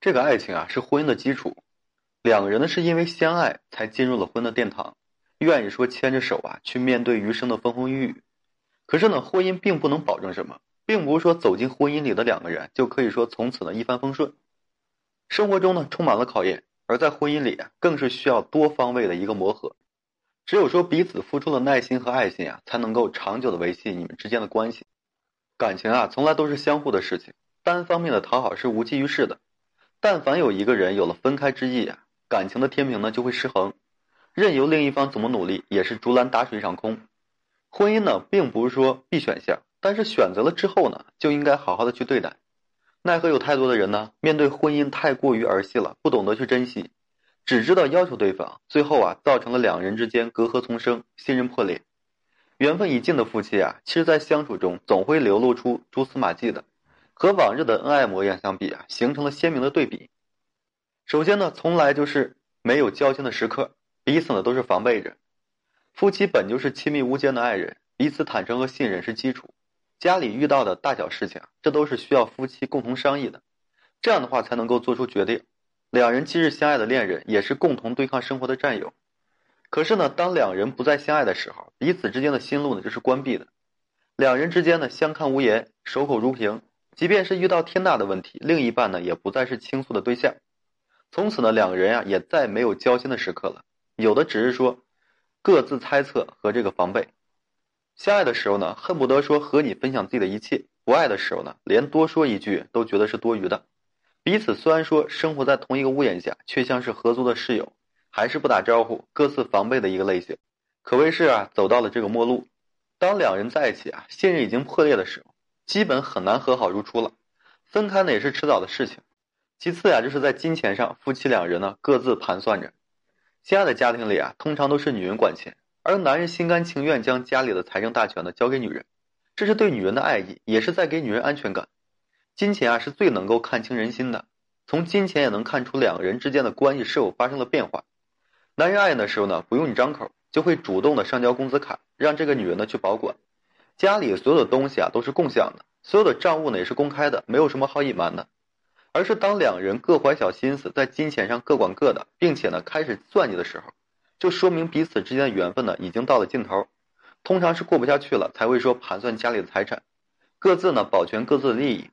这个爱情啊，是婚姻的基础。两个人呢，是因为相爱才进入了婚的殿堂，愿意说牵着手啊，去面对余生的风风雨雨。可是呢，婚姻并不能保证什么，并不是说走进婚姻里的两个人就可以说从此呢一帆风顺。生活中呢，充满了考验，而在婚姻里啊，更是需要多方位的一个磨合。只有说彼此付出了耐心和爱心啊，才能够长久的维系你们之间的关系。感情啊，从来都是相互的事情，单方面的讨好是无济于事的。但凡有一个人有了分开之意啊。感情的天平呢就会失衡，任由另一方怎么努力也是竹篮打水一场空。婚姻呢并不是说必选项，但是选择了之后呢就应该好好的去对待。奈何有太多的人呢面对婚姻太过于儿戏了，不懂得去珍惜，只知道要求对方，最后啊造成了两人之间隔阂丛生，信任破裂。缘分已尽的夫妻啊，其实在相处中总会流露出蛛丝马迹的，和往日的恩爱模样相比啊，形成了鲜明的对比。首先呢，从来就是没有交心的时刻，彼此呢都是防备着。夫妻本就是亲密无间的爱人，彼此坦诚和信任是基础。家里遇到的大小事情，这都是需要夫妻共同商议的，这样的话才能够做出决定。两人既是相爱的恋人，也是共同对抗生活的战友。可是呢，当两人不再相爱的时候，彼此之间的心路呢就是关闭的。两人之间呢相看无言，守口如瓶。即便是遇到天大的问题，另一半呢也不再是倾诉的对象。从此呢，两个人啊也再没有交心的时刻了，有的只是说各自猜测和这个防备。相爱的时候呢，恨不得说和你分享自己的一切；不爱的时候呢，连多说一句都觉得是多余的。彼此虽然说生活在同一个屋檐下，却像是合租的室友，还是不打招呼，各自防备的一个类型，可谓是啊走到了这个末路。当两人在一起啊，信任已经破裂的时候，基本很难和好如初了。分开呢，也是迟早的事情。其次呀，就是在金钱上，夫妻两人呢各自盘算着。现在的家庭里啊，通常都是女人管钱，而男人心甘情愿将家里的财政大权呢交给女人，这是对女人的爱意，也是在给女人安全感。金钱啊是最能够看清人心的，从金钱也能看出两个人之间的关系是否发生了变化。男人爱的时候呢，不用你张口，就会主动的上交工资卡，让这个女人呢去保管。家里所有的东西啊都是共享的，所有的账务呢也是公开的，没有什么好隐瞒的。而是当两人各怀小心思，在金钱上各管各的，并且呢开始算计的时候，就说明彼此之间的缘分呢已经到了尽头，通常是过不下去了，才会说盘算家里的财产，各自呢保全各自的利益。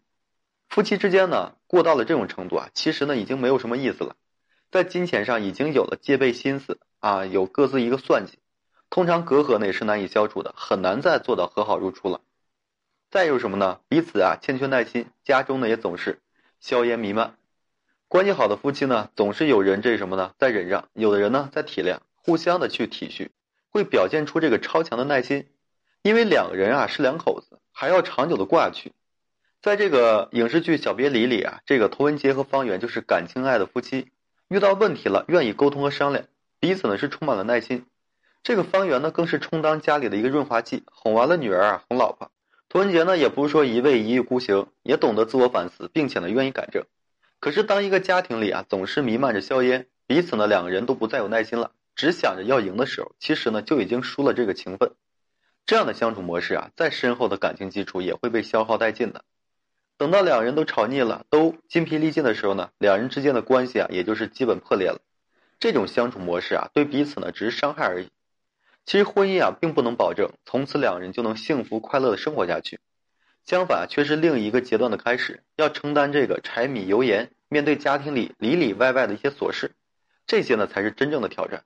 夫妻之间呢过到了这种程度啊，其实呢已经没有什么意思了，在金钱上已经有了戒备心思啊，有各自一个算计，通常隔阂呢也是难以消除的，很难再做到和好如初了。再有什么呢？彼此啊欠缺耐心，家中呢也总是。硝烟弥漫，关系好的夫妻呢，总是有人这什么呢，在忍让；有的人呢，在体谅，互相的去体恤，会表现出这个超强的耐心。因为两个人啊是两口子，还要长久的过下去。在这个影视剧《小别离》里啊，这个童文杰和方圆就是感情爱的夫妻，遇到问题了愿意沟通和商量，彼此呢是充满了耐心。这个方圆呢，更是充当家里的一个润滑剂，哄完了女儿啊，哄老婆。童文杰呢，也不是说一味一意孤行，也懂得自我反思，并且呢，愿意改正。可是，当一个家庭里啊，总是弥漫着硝烟，彼此呢，两个人都不再有耐心了，只想着要赢的时候，其实呢，就已经输了这个情分。这样的相处模式啊，再深厚的感情基础也会被消耗殆尽的。等到两人都吵腻了，都筋疲力尽的时候呢，两人之间的关系啊，也就是基本破裂了。这种相处模式啊，对彼此呢，只是伤害而已。其实婚姻啊，并不能保证从此两人就能幸福快乐的生活下去，相反，却是另一个阶段的开始，要承担这个柴米油盐，面对家庭里里里外外的一些琐事，这些呢才是真正的挑战。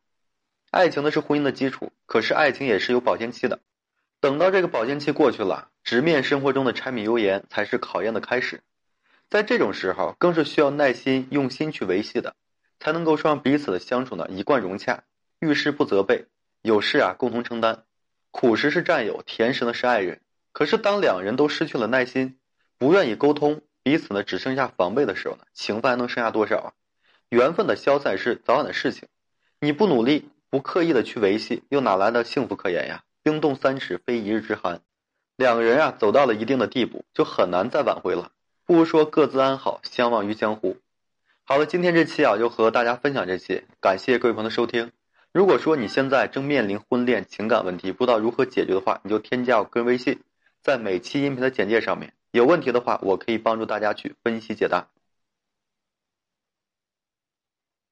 爱情呢是婚姻的基础，可是爱情也是有保鲜期的，等到这个保鲜期过去了，直面生活中的柴米油盐才是考验的开始，在这种时候，更是需要耐心用心去维系的，才能够让彼此的相处呢一贯融洽，遇事不责备。有事啊，共同承担，苦时是战友，甜时呢是爱人。可是当两人都失去了耐心，不愿意沟通，彼此呢只剩下防备的时候呢，情分还能剩下多少啊？缘分的消散是早晚的事情，你不努力，不刻意的去维系，又哪来的幸福可言呀？冰冻三尺，非一日之寒。两个人啊，走到了一定的地步，就很难再挽回了。不如说各自安好，相忘于江湖。好了，今天这期啊，就和大家分享这些，感谢各位朋友的收听。如果说你现在正面临婚恋情感问题，不知道如何解决的话，你就添加我个人微信，在每期音频的简介上面。有问题的话，我可以帮助大家去分析解答。